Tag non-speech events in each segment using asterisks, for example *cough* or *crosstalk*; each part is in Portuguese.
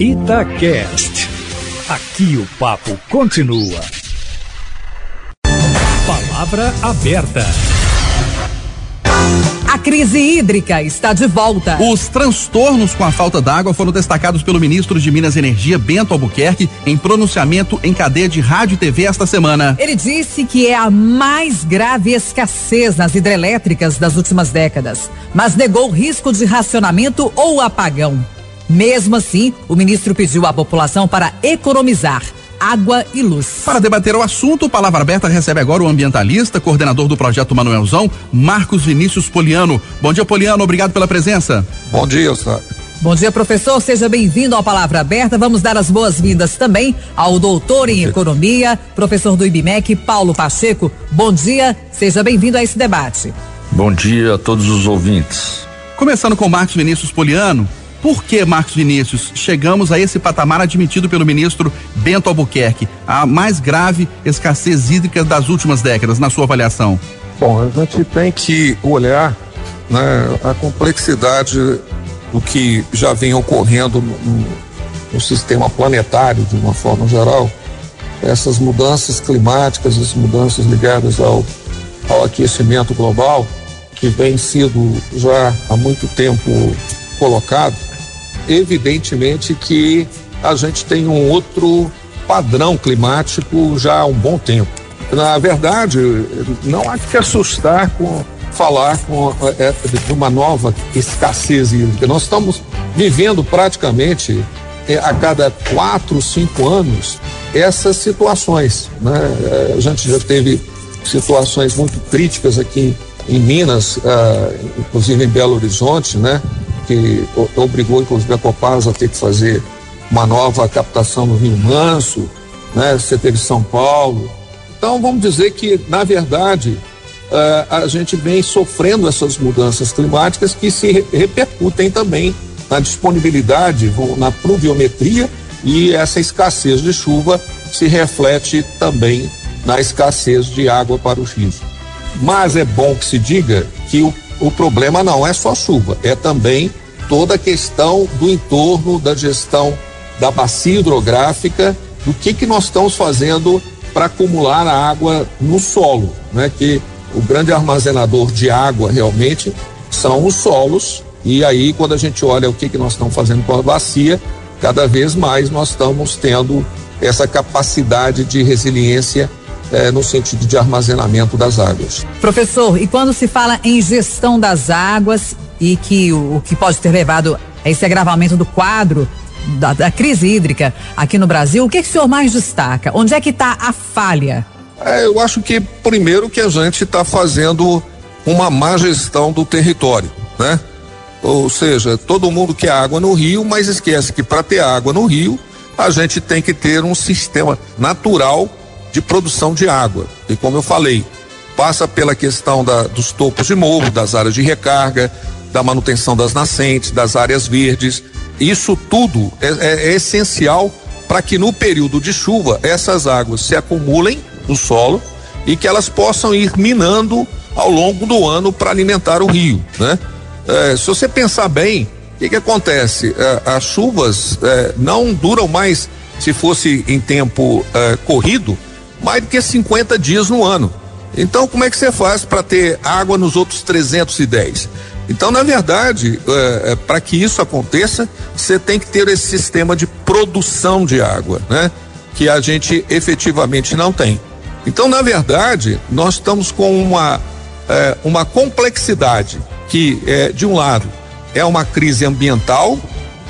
Itacast. Aqui o papo continua. Palavra aberta. A crise hídrica está de volta. Os transtornos com a falta d'água foram destacados pelo ministro de Minas e Energia, Bento Albuquerque, em pronunciamento em cadeia de rádio e TV esta semana. Ele disse que é a mais grave escassez nas hidrelétricas das últimas décadas, mas negou o risco de racionamento ou apagão. Mesmo assim, o ministro pediu à população para economizar água e luz. Para debater o assunto, Palavra Aberta recebe agora o ambientalista, coordenador do projeto Manuelzão, Marcos Vinícius Poliano. Bom dia, Poliano, obrigado pela presença. Bom dia, Eustáquio. Bom dia, professor. Seja bem-vindo ao Palavra Aberta. Vamos dar as boas-vindas também ao doutor em economia, professor do IBMEC, Paulo Pacheco. Bom dia, seja bem-vindo a esse debate. Bom dia a todos os ouvintes. Começando com Marcos Vinícius Poliano, por que, Marcos Vinícius, chegamos a esse patamar admitido pelo ministro Bento Albuquerque, a mais grave escassez hídrica das últimas décadas, na sua avaliação? Bom, a gente tem que olhar né, a complexidade do que já vem ocorrendo no, no, no sistema planetário, de uma forma geral, essas mudanças climáticas, as mudanças ligadas ao, ao aquecimento global, que vem sido já há muito tempo colocado, evidentemente que a gente tem um outro padrão climático já há um bom tempo. Na verdade, não há que assustar com falar com, é, de uma nova escassez hídrica. Nós estamos vivendo praticamente é, a cada quatro, cinco anos essas situações. Né? É, a gente já teve situações muito críticas aqui em Minas, ah, inclusive em Belo Horizonte, né? Que obrigou inclusive a Copasa a ter que fazer uma nova captação no Rio Manso, né? Você teve São Paulo. Então vamos dizer que, na verdade, uh, a gente vem sofrendo essas mudanças climáticas que se repercutem também na disponibilidade, na pluviometria e essa escassez de chuva se reflete também na escassez de água para os rios. Mas é bom que se diga que o o problema não é só chuva, é também toda a questão do entorno, da gestão da bacia hidrográfica, do que, que nós estamos fazendo para acumular a água no solo, né? Que o grande armazenador de água realmente são os solos, e aí quando a gente olha o que, que nós estamos fazendo com a bacia, cada vez mais nós estamos tendo essa capacidade de resiliência é, no sentido de armazenamento das águas. Professor, e quando se fala em gestão das águas e que o, o que pode ter levado a esse agravamento do quadro da, da crise hídrica aqui no Brasil, o que, que o senhor mais destaca? Onde é que está a falha? É, eu acho que primeiro que a gente está fazendo uma má gestão do território, né? Ou seja, todo mundo quer água no rio, mas esquece que para ter água no rio, a gente tem que ter um sistema natural de produção de água. E como eu falei, passa pela questão da, dos topos de morro, das áreas de recarga, da manutenção das nascentes, das áreas verdes. Isso tudo é, é, é essencial para que no período de chuva essas águas se acumulem no solo e que elas possam ir minando ao longo do ano para alimentar o rio, né? É, se você pensar bem, o que, que acontece? É, as chuvas é, não duram mais, se fosse em tempo é, corrido, mais do que 50 dias no ano. Então, como é que você faz para ter água nos outros 310? Então, na verdade, é, é, para que isso aconteça, você tem que ter esse sistema de produção de água, né? Que a gente efetivamente não tem. Então, na verdade, nós estamos com uma, é, uma complexidade que, é, de um lado, é uma crise ambiental,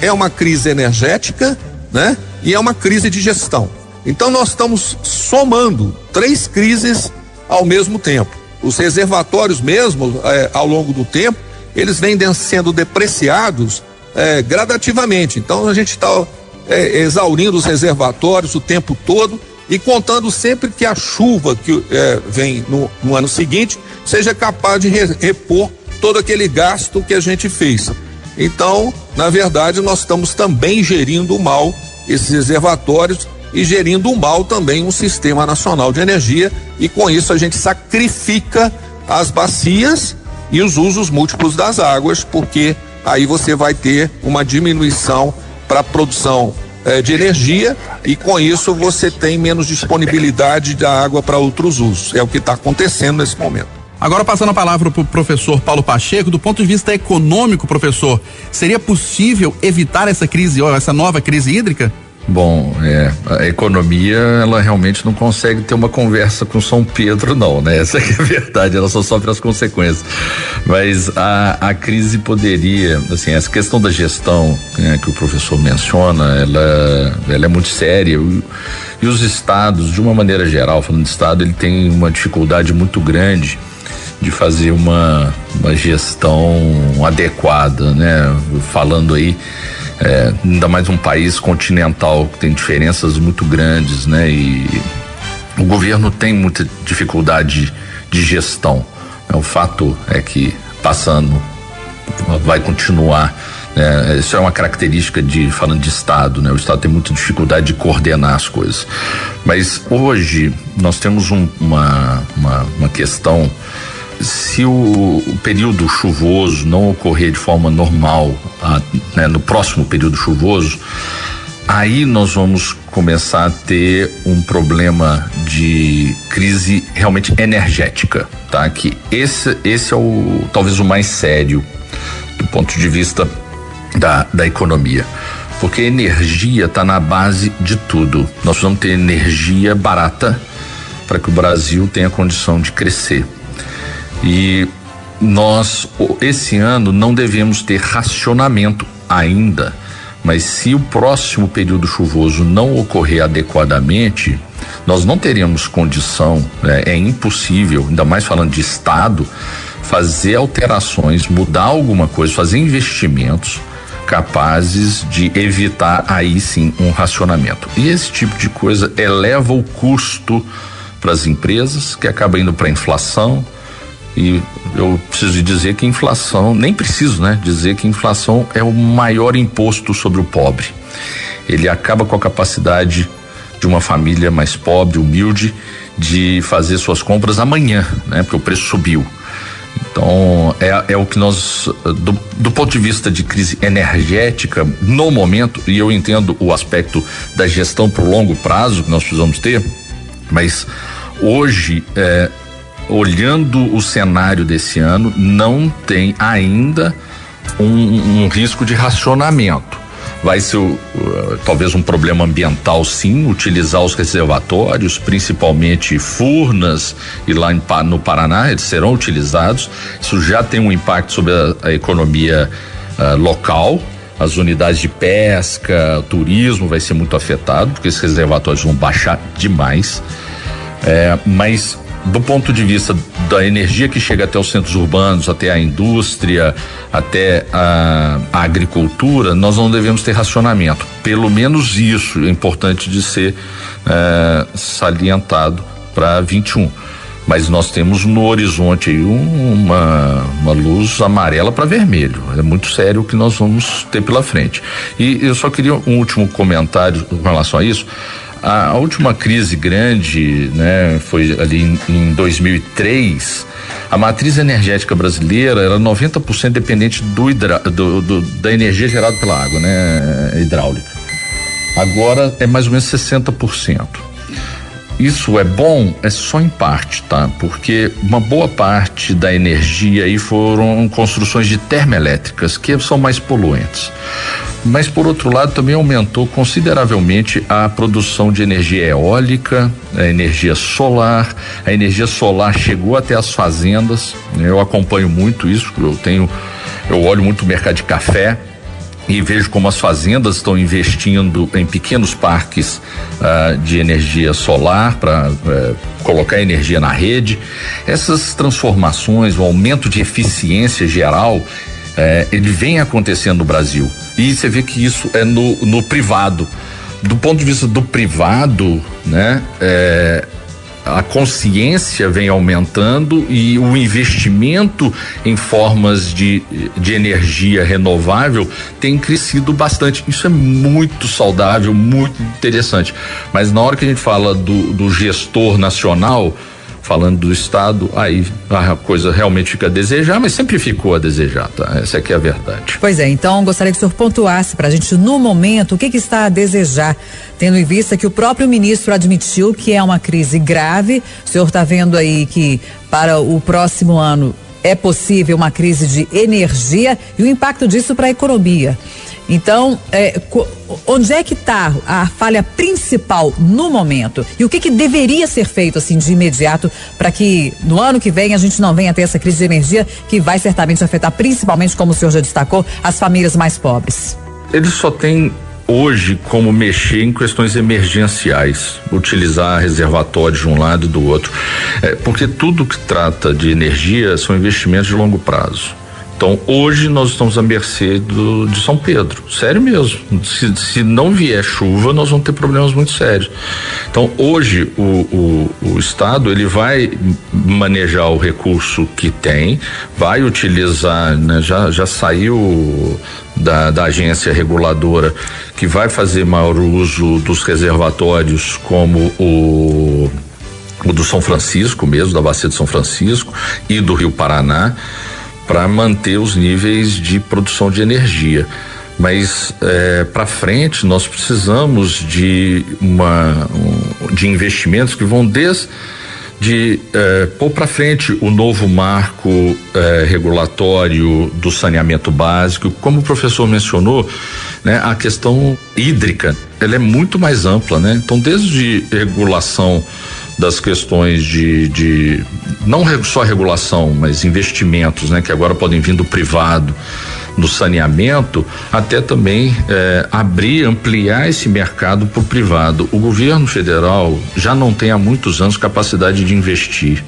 é uma crise energética, né? E é uma crise de gestão. Então nós estamos somando três crises ao mesmo tempo. Os reservatórios mesmo, é, ao longo do tempo, eles vêm sendo depreciados é, gradativamente. Então a gente está é, exaurindo os reservatórios o tempo todo e contando sempre que a chuva que vem no, no, ano seguinte seja capaz de repor todo aquele gasto que a gente fez. Então, na verdade, nós estamos também gerindo mal esses reservatórios e gerindo mal também um sistema nacional de energia e com isso a gente sacrifica as bacias e os usos múltiplos das águas, porque aí você vai ter uma diminuição para a produção eh, de energia e com isso você tem menos disponibilidade da água para outros usos. É o que está acontecendo nesse momento. Agora passando a palavra para o professor Paulo Pacheco, do ponto de vista econômico, professor, seria possível evitar essa crise, essa nova crise hídrica? Bom, é, a economia, ela realmente não consegue ter uma conversa com São Pedro, não, né? *laughs* Essa é a verdade, ela só sofre as consequências. Mas a, a crise poderia, assim, essa questão da gestão né, que o professor menciona, ela, ela é muito séria. E os estados, de uma maneira geral, falando de estado, ele tem uma dificuldade muito grande de fazer uma, uma gestão adequada, né? Falando aí é, ainda mais um país continental que tem diferenças muito grandes, né? E o governo tem muita dificuldade de gestão. Né? O fato é que passando vai continuar. Né? Isso é uma característica de falando de Estado, né? O Estado tem muita dificuldade de coordenar as coisas. Mas hoje nós temos um, uma, uma, uma questão se o, o, período chuvoso não ocorrer de forma normal ah, né, no próximo período chuvoso, aí nós vamos começar a ter um problema de crise realmente energética, tá? Que esse, esse é o talvez o mais sério do ponto de vista da, da economia. Porque energia está na base de tudo. Nós precisamos ter energia barata para que o Brasil tenha condição de crescer. E nós, esse ano, não devemos ter racionamento ainda, mas se o próximo período chuvoso não ocorrer adequadamente, nós não teremos condição, né? é impossível, ainda mais falando de Estado, fazer alterações, mudar alguma coisa, fazer investimentos capazes de evitar aí sim um racionamento. E esse tipo de coisa eleva o custo para as empresas, que acaba indo para inflação, e eu preciso dizer que inflação, nem preciso, né? Dizer que inflação é o maior imposto sobre o pobre. Ele acaba com a capacidade de uma família mais pobre, humilde, de fazer suas compras amanhã, né? Porque o preço subiu. Então, é, é o que nós, do, do, ponto de vista de crise energética, no momento, e eu entendo o aspecto da gestão para o longo prazo que nós precisamos ter, mas hoje, é, olhando o cenário desse ano, não tem ainda um, um risco de racionamento. Vai ser uh, talvez um problema ambiental, sim, utilizar os reservatórios, principalmente Furnas e lá em, no Paraná, eles serão utilizados. Isso já tem um impacto sobre a, a economia uh, local, as unidades de pesca, turismo vai ser muito afetado, porque esses reservatórios vão baixar demais. É, mas do ponto de vista da energia que chega até os centros urbanos, até a indústria, até a, a agricultura, nós não devemos ter racionamento. Pelo menos isso é importante de ser é, salientado para 21 mas nós temos no horizonte aí uma, uma luz amarela para vermelho. É muito sério o que nós vamos ter pela frente. E eu só queria um último comentário com relação a isso. A, a última crise grande, né, foi ali em, em 2003. A matriz energética brasileira era 90% dependente do, hidra, do, do, da energia gerada pela água, né, hidráulica. Agora é mais ou menos 60%. Isso é bom? É só em parte, tá? Porque uma boa parte da energia aí foram construções de termoelétricas que são mais poluentes. Mas por outro lado também aumentou consideravelmente a produção de energia eólica, a energia solar. A energia solar chegou até as fazendas. Eu acompanho muito isso, eu tenho eu olho muito o mercado de café e vejo como as fazendas estão investindo em pequenos parques uh, de energia solar para uh, eh, colocar energia na rede. Essas transformações, o aumento de eficiência geral, eh, ele vem acontecendo no Brasil. E você vê que isso é no, no privado. Do ponto de vista do privado, né? Eh, a consciência vem aumentando e o investimento em formas de, de energia renovável tem crescido bastante. Isso é muito saudável, muito interessante. Mas na hora que a gente fala do, do gestor nacional, falando do Estado, aí a coisa realmente fica a desejar, mas sempre ficou a desejar, tá? Essa aqui é a verdade. Pois é, então gostaria que o senhor pontuasse para a gente, no momento, o que, que está a desejar, tendo em vista que o próprio ministro admitiu que é uma crise grave. O senhor está vendo aí que para o próximo ano é possível uma crise de energia e o impacto disso para a economia. Então, é, onde é que está a falha principal no momento? E o que, que deveria ser feito assim de imediato para que no ano que vem a gente não venha ter essa crise de energia que vai certamente afetar principalmente, como o senhor já destacou, as famílias mais pobres? Ele só tem hoje como mexer em questões emergenciais, utilizar reservatórios de um lado e do outro, é, porque tudo que trata de energia são investimentos de longo prazo. Então, hoje nós estamos à mercê do, de São Pedro. Sério mesmo. Se, se não vier chuva, nós vamos ter problemas muito sérios. Então, hoje o, o, o Estado ele vai manejar o recurso que tem, vai utilizar, né, já, já saiu da, da agência reguladora que vai fazer maior uso dos reservatórios como o o do São Francisco mesmo, da bacia de São Francisco e do Rio Paraná para manter os níveis de produção de energia. Mas é, para frente nós precisamos de uma um, de investimentos que vão desde de é, pôr para frente o novo marco é, regulatório do saneamento básico, como o professor mencionou, né, a questão hídrica, ela é muito mais ampla, né? Então, desde regulação das questões de, de não só regulação, mas investimentos, né, que agora podem vir do privado, no saneamento, até também eh, abrir, ampliar esse mercado para o privado. O governo federal já não tem há muitos anos capacidade de investir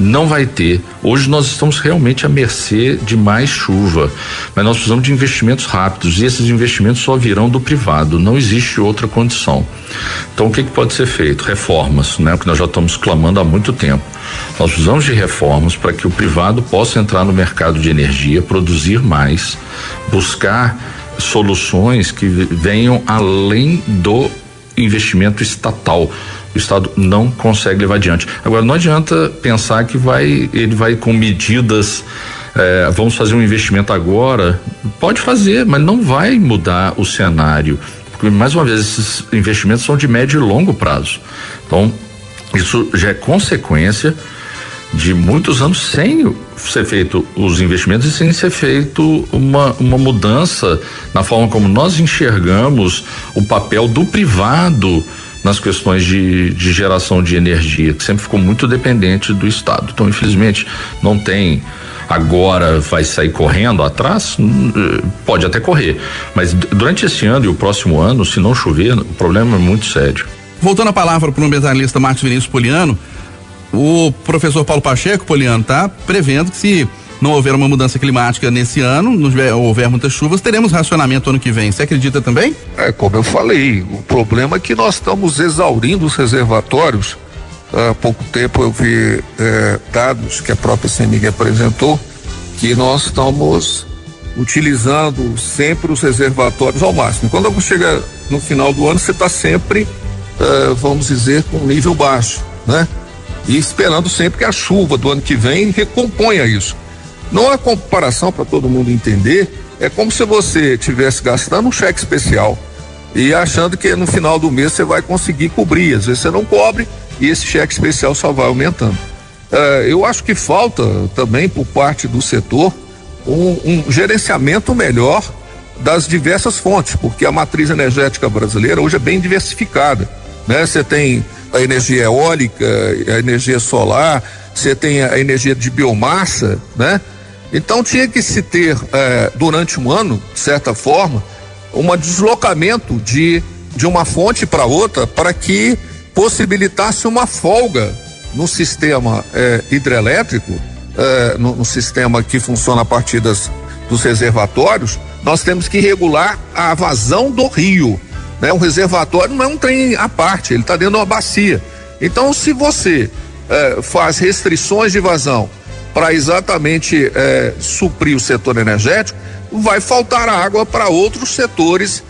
não vai ter. Hoje nós estamos realmente à mercê de mais chuva, mas nós precisamos de investimentos rápidos e esses investimentos só virão do privado, não existe outra condição. Então o que, que pode ser feito? Reformas, né? O que nós já estamos clamando há muito tempo. Nós precisamos de reformas para que o privado possa entrar no mercado de energia, produzir mais, buscar soluções que venham além do investimento estatal o Estado não consegue levar adiante. Agora, não adianta pensar que vai, ele vai com medidas. É, vamos fazer um investimento agora, pode fazer, mas não vai mudar o cenário. Porque, mais uma vez, esses investimentos são de médio e longo prazo. Então, isso já é consequência de muitos anos sem ser feito os investimentos e sem ser feito uma, uma mudança na forma como nós enxergamos o papel do privado nas questões de, de geração de energia, que sempre ficou muito dependente do Estado. Então, infelizmente, não tem agora vai sair correndo atrás, eh, pode até correr, mas durante esse ano e o próximo ano, se não chover, o problema é muito sério. Voltando a palavra para o ambientalista Marcos Vinícius Poliano, o professor Paulo Pacheco Poliano está prevendo que se não houver uma mudança climática nesse ano, não houver muitas chuvas, teremos racionamento ano que vem. Você acredita também? É, como eu falei, o problema é que nós estamos exaurindo os reservatórios. Há pouco tempo eu vi é, dados que a própria CEMIG apresentou, que nós estamos utilizando sempre os reservatórios ao máximo. Quando chega no final do ano, você está sempre, é, vamos dizer, com nível baixo, né? E esperando sempre que a chuva do ano que vem recomponha isso. Não é comparação para todo mundo entender, é como se você tivesse gastando um cheque especial e achando que no final do mês você vai conseguir cobrir. Às vezes você não cobre e esse cheque especial só vai aumentando. Uh, eu acho que falta também por parte do setor um, um, gerenciamento melhor das diversas fontes, porque a matriz energética brasileira hoje é bem diversificada. Né? Você tem a energia eólica, a energia solar, você tem a energia de biomassa, né? Então tinha que se ter, eh, durante um ano, de certa forma, um deslocamento de, de uma fonte para outra para que possibilitasse uma folga no sistema eh, hidrelétrico, eh, no, no, sistema que funciona a partir das, dos reservatórios, nós temos que regular a vazão do rio. Né? Um reservatório não é um trem à parte, ele está dentro de uma bacia. Então, se você faz restrições de vazão para exatamente é, suprir o setor energético, vai faltar água para outros setores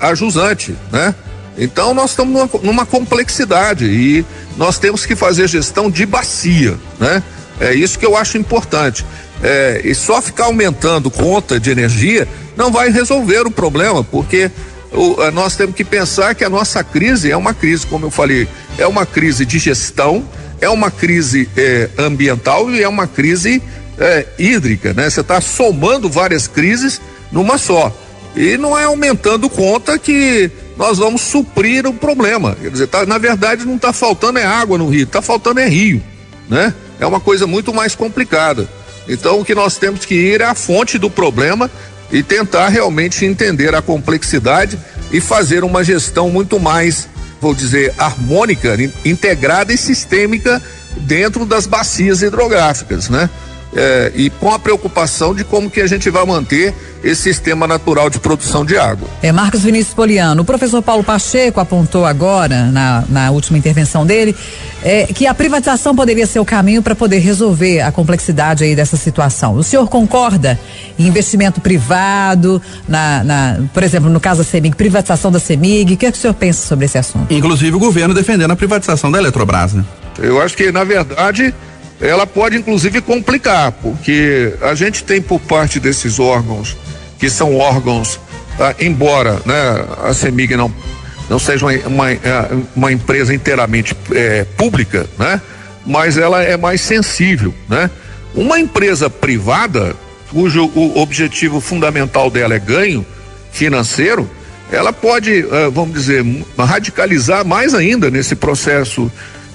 ajusante, né? Então nós estamos numa, numa complexidade e nós temos que fazer gestão de bacia, né? É isso que eu acho importante. É, e só ficar aumentando conta de energia não vai resolver o problema, porque o, nós temos que pensar que a nossa crise é uma crise, como eu falei, é uma crise de gestão, é uma crise é, ambiental e é uma crise é, hídrica, né? Você está somando várias crises numa só. E não é aumentando conta que nós vamos suprir o problema. Quer dizer, tá, na verdade não está faltando é água no rio, está faltando é rio, né? É uma coisa muito mais complicada. Então o que nós temos que ir é à fonte do problema e tentar realmente entender a complexidade e fazer uma gestão muito mais, vou dizer, harmônica, integrada e sistêmica dentro das bacias hidrográficas, né? É, e com a preocupação de como que a gente vai manter esse sistema natural de produção de água. É Marcos Vinícius Poliano. O professor Paulo Pacheco apontou agora, na, na última intervenção dele, é, que a privatização poderia ser o caminho para poder resolver a complexidade aí dessa situação. O senhor concorda em investimento privado, na, na por exemplo, no caso da CEMIG, privatização da CEMIG? O que, é que o senhor pensa sobre esse assunto? Inclusive o governo defendendo a privatização da Eletrobras, né? Eu acho que, na verdade, ela pode inclusive complicar, porque a gente tem por parte desses órgãos, que são órgãos, ah, embora né, a CEMIG não, não seja uma, uma, é, uma empresa inteiramente é, pública, né, mas ela é mais sensível. Né? Uma empresa privada, cujo o objetivo fundamental dela é ganho financeiro, ela pode, ah, vamos dizer, radicalizar mais ainda nesse processo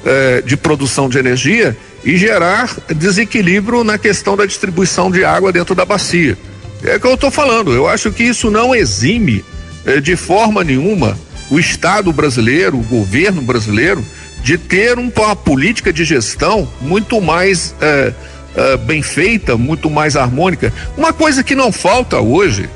eh, de produção de energia e gerar desequilíbrio na questão da distribuição de água dentro da bacia. É o que eu estou falando. Eu acho que isso não exime eh, de forma nenhuma o Estado brasileiro, o governo brasileiro, de ter um, uma política de gestão muito mais eh, eh, bem feita, muito mais harmônica. Uma coisa que não falta hoje,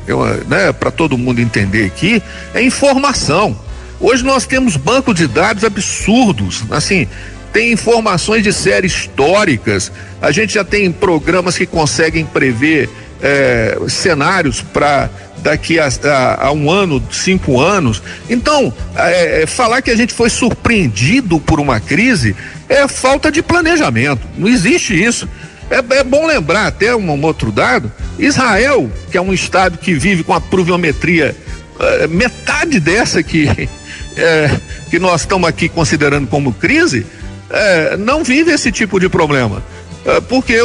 né, para todo mundo entender aqui, é informação. Hoje nós temos banco de dados absurdos, assim, tem informações de séries históricas, a gente já tem programas que conseguem prever é, cenários para daqui a, a, a, um ano, cinco anos. Então, é, falar que a gente foi surpreendido por uma crise é falta de planejamento. Não existe isso. É, é bom lembrar até um, um, outro dado: Israel, que é um estado que vive com a pluviometria metade dessa que, é, que nós estamos aqui considerando como crise, é, não vive esse tipo de problema. É, porque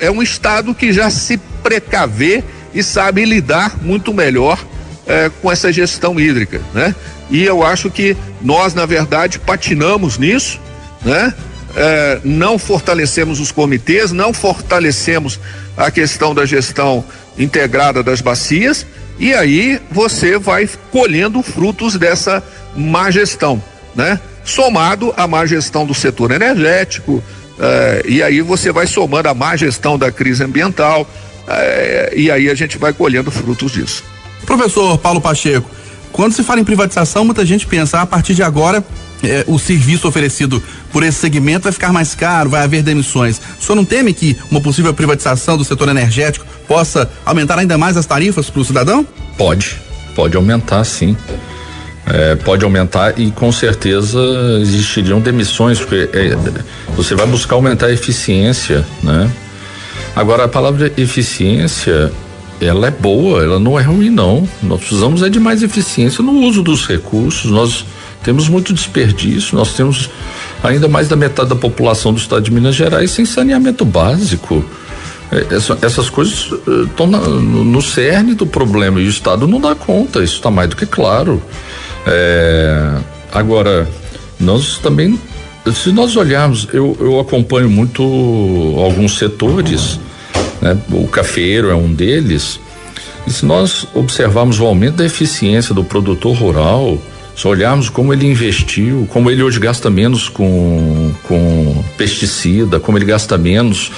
é um Estado que já se precavê e sabe lidar muito melhor é, com essa gestão hídrica, né? E eu acho que nós, na verdade, patinamos nisso, né? É, não fortalecemos os comitês, não fortalecemos a questão da gestão integrada das bacias, e aí você vai colhendo frutos dessa má gestão, né? somado à má gestão do setor energético, eh, e aí você vai somando a má gestão da crise ambiental, eh, e aí a gente vai colhendo frutos disso. Professor Paulo Pacheco, quando se fala em privatização, muita gente pensa, ah, a partir de agora, eh, o serviço oferecido por esse segmento vai ficar mais caro, vai haver demissões. O senhor não teme que uma possível privatização do setor energético possa aumentar ainda mais as tarifas para o cidadão? Pode, pode aumentar sim é, pode aumentar e com certeza existiriam demissões, porque é, você vai buscar aumentar a eficiência, né? Agora a palavra eficiência, ela é boa, ela não é ruim não. Nós precisamos é de mais eficiência no uso dos recursos. Nós temos muito desperdício, nós temos ainda mais da metade da população do estado de Minas Gerais sem saneamento básico. É, essa, essas coisas estão no, no cerne do problema e o Estado não dá conta, isso está mais do que claro. É, agora, nós também, se nós olharmos, eu, eu acompanho muito alguns setores, né? o cafeiro é um deles, e se nós observarmos o aumento da eficiência do produtor rural, se olharmos como ele investiu, como ele hoje gasta menos com, com pesticida, como ele gasta menos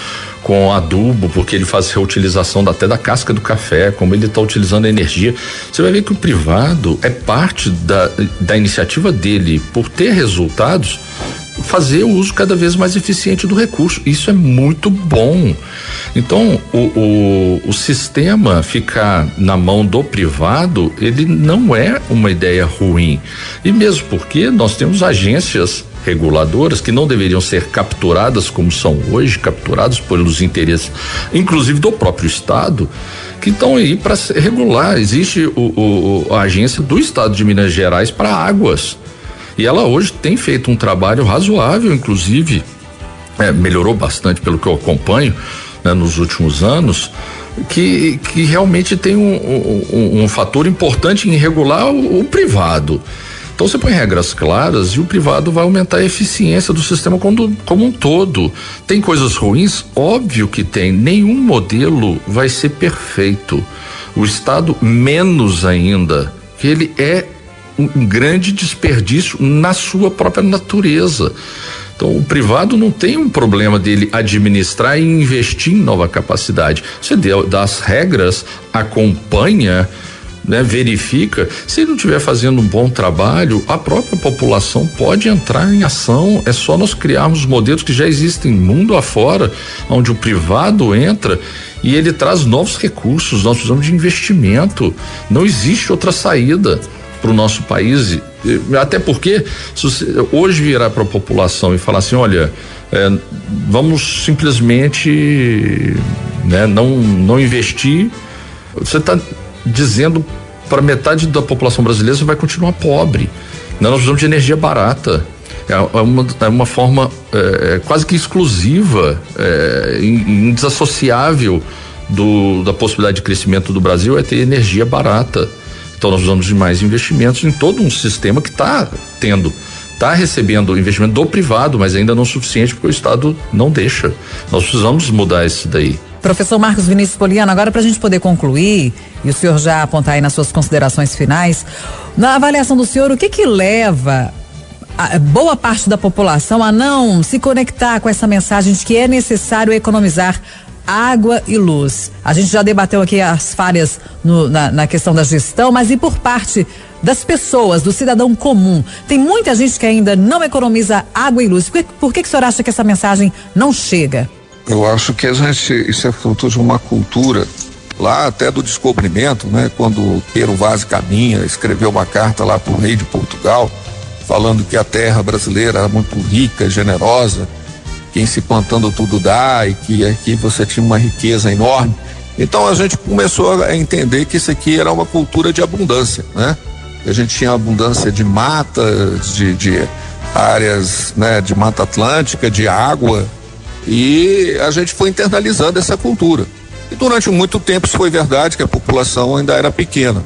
com adubo, porque ele faz reutilização até da casca do café, como ele está utilizando a energia. Você vai ver que o privado é parte da, da iniciativa dele por ter resultados fazer o uso cada vez mais eficiente do recurso. Isso é muito bom. Então, o, o, o sistema ficar na mão do privado, ele não é uma ideia ruim. E mesmo porque nós temos agências reguladoras que não deveriam ser capturadas como são hoje, capturadas pelos interesses, inclusive do próprio Estado, que estão aí para regular. Existe o, o, a agência do Estado de Minas Gerais para águas. E ela hoje tem feito um trabalho razoável, inclusive, é, melhorou bastante pelo que eu acompanho né, nos últimos anos, que, que realmente tem um, um, um fator importante em regular o, o privado. Então você põe regras claras e o privado vai aumentar a eficiência do sistema como, como um todo. Tem coisas ruins? Óbvio que tem. Nenhum modelo vai ser perfeito. O Estado, menos ainda, que ele é um grande desperdício na sua própria natureza. Então, o privado não tem um problema dele administrar e investir em nova capacidade. Você dá as regras, acompanha, né, verifica. Se ele não estiver fazendo um bom trabalho, a própria população pode entrar em ação. É só nós criarmos modelos que já existem mundo afora, onde o privado entra e ele traz novos recursos. Nós precisamos de investimento. Não existe outra saída para o nosso país. Até porque, hoje virar para a população e falar assim: olha, é, vamos simplesmente né, não, não investir, você está dizendo para metade da população brasileira você vai continuar pobre. Nós precisamos de energia barata. É, é uma, é uma forma é, é quase que exclusiva, é, indesassociável do, da possibilidade de crescimento do Brasil é ter energia barata. Então nós precisamos de mais investimentos em todo um sistema que está tendo, está recebendo investimento do privado, mas ainda não suficiente porque o Estado não deixa. Nós precisamos mudar isso daí. Professor Marcos Vinícius Poliano, agora para a gente poder concluir, e o senhor já apontar aí nas suas considerações finais, na avaliação do senhor, o que que leva a boa parte da população a não se conectar com essa mensagem de que é necessário economizar água e luz. A gente já debateu aqui as falhas no, na, na, questão da gestão, mas e por parte das pessoas, do cidadão comum? Tem muita gente que ainda não economiza água e luz. Por, que, por que, que o senhor acha que essa mensagem não chega? Eu acho que a gente, isso é fruto de uma cultura lá até do descobrimento, né? Quando Pedro Vaz Caminha escreveu uma carta lá para o rei de Portugal, falando que a terra brasileira era muito rica, generosa, quem se plantando tudo dá e que aqui você tinha uma riqueza enorme. Então a gente começou a entender que isso aqui era uma cultura de abundância, né? A gente tinha abundância de mata, de, de áreas, né, de mata atlântica, de água, e a gente foi internalizando essa cultura. E durante muito tempo isso foi verdade que a população ainda era pequena,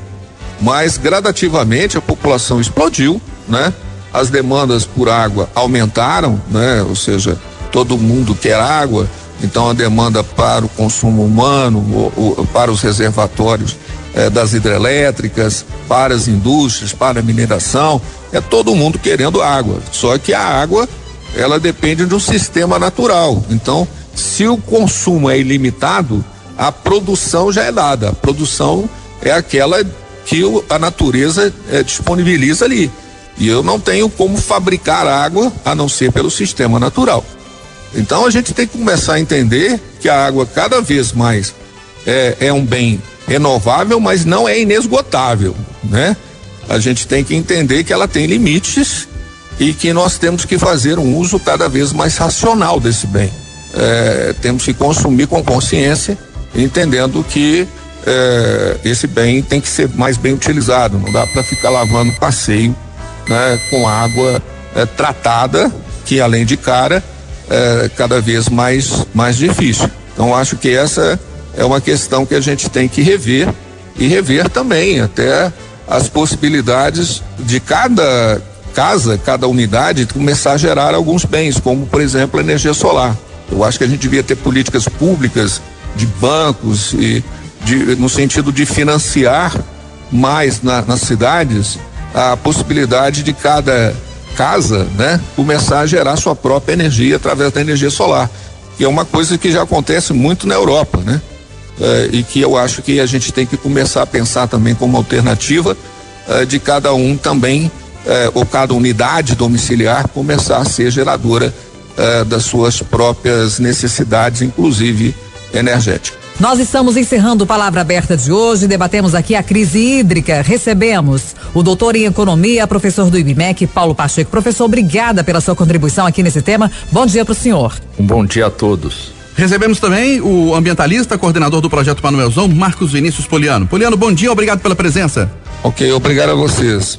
mas gradativamente a população explodiu, né? As demandas por água aumentaram, né? Ou seja, todo mundo quer água, então a demanda para o consumo humano, para os reservatórios eh, das hidrelétricas, para as indústrias, para a mineração, é todo mundo querendo água. Só que a água, ela depende de um sistema natural. Então, se o consumo é ilimitado, a produção já é dada. A produção é aquela que o, a natureza eh, disponibiliza ali. E eu não tenho como fabricar água a não ser pelo sistema natural. Então a gente tem que começar a entender que a água cada vez mais é, é um bem renovável, mas não é inesgotável, né? A gente tem que entender que ela tem limites e que nós temos que fazer um uso cada vez mais racional desse bem. É, temos que consumir com consciência, entendendo que é, esse bem tem que ser mais bem utilizado. Não dá para ficar lavando passeio né, com água é, tratada, que além de cara, é, cada vez mais, mais difícil. Então, acho que essa é uma questão que a gente tem que rever e rever também até as possibilidades de cada casa, cada unidade começar a gerar alguns bens, como por exemplo a energia solar. Eu acho que a gente devia ter políticas públicas de bancos e de, no sentido de financiar mais na, nas cidades a possibilidade de cada casa, né, começar a gerar sua própria energia através da energia solar, que é uma coisa que já acontece muito na Europa, né? É, e que eu acho que a gente tem que começar a pensar também como alternativa é, de cada um também ou cada unidade domiciliar começar a ser geradora das suas próprias necessidades, inclusive energéticas. Nós estamos encerrando o Palavra Aberta de hoje. Debatemos aqui a crise hídrica. Recebemos o doutor em economia, professor do IBMEC, Paulo Pacheco. Professor, obrigada pela sua contribuição aqui nesse tema. Bom dia para o senhor. Um bom dia a todos. Recebemos também o ambientalista, coordenador do projeto Manuelzão, Marcos Vinícius Poliano. Poliano, bom dia, obrigado pela presença. Ok, obrigado a vocês.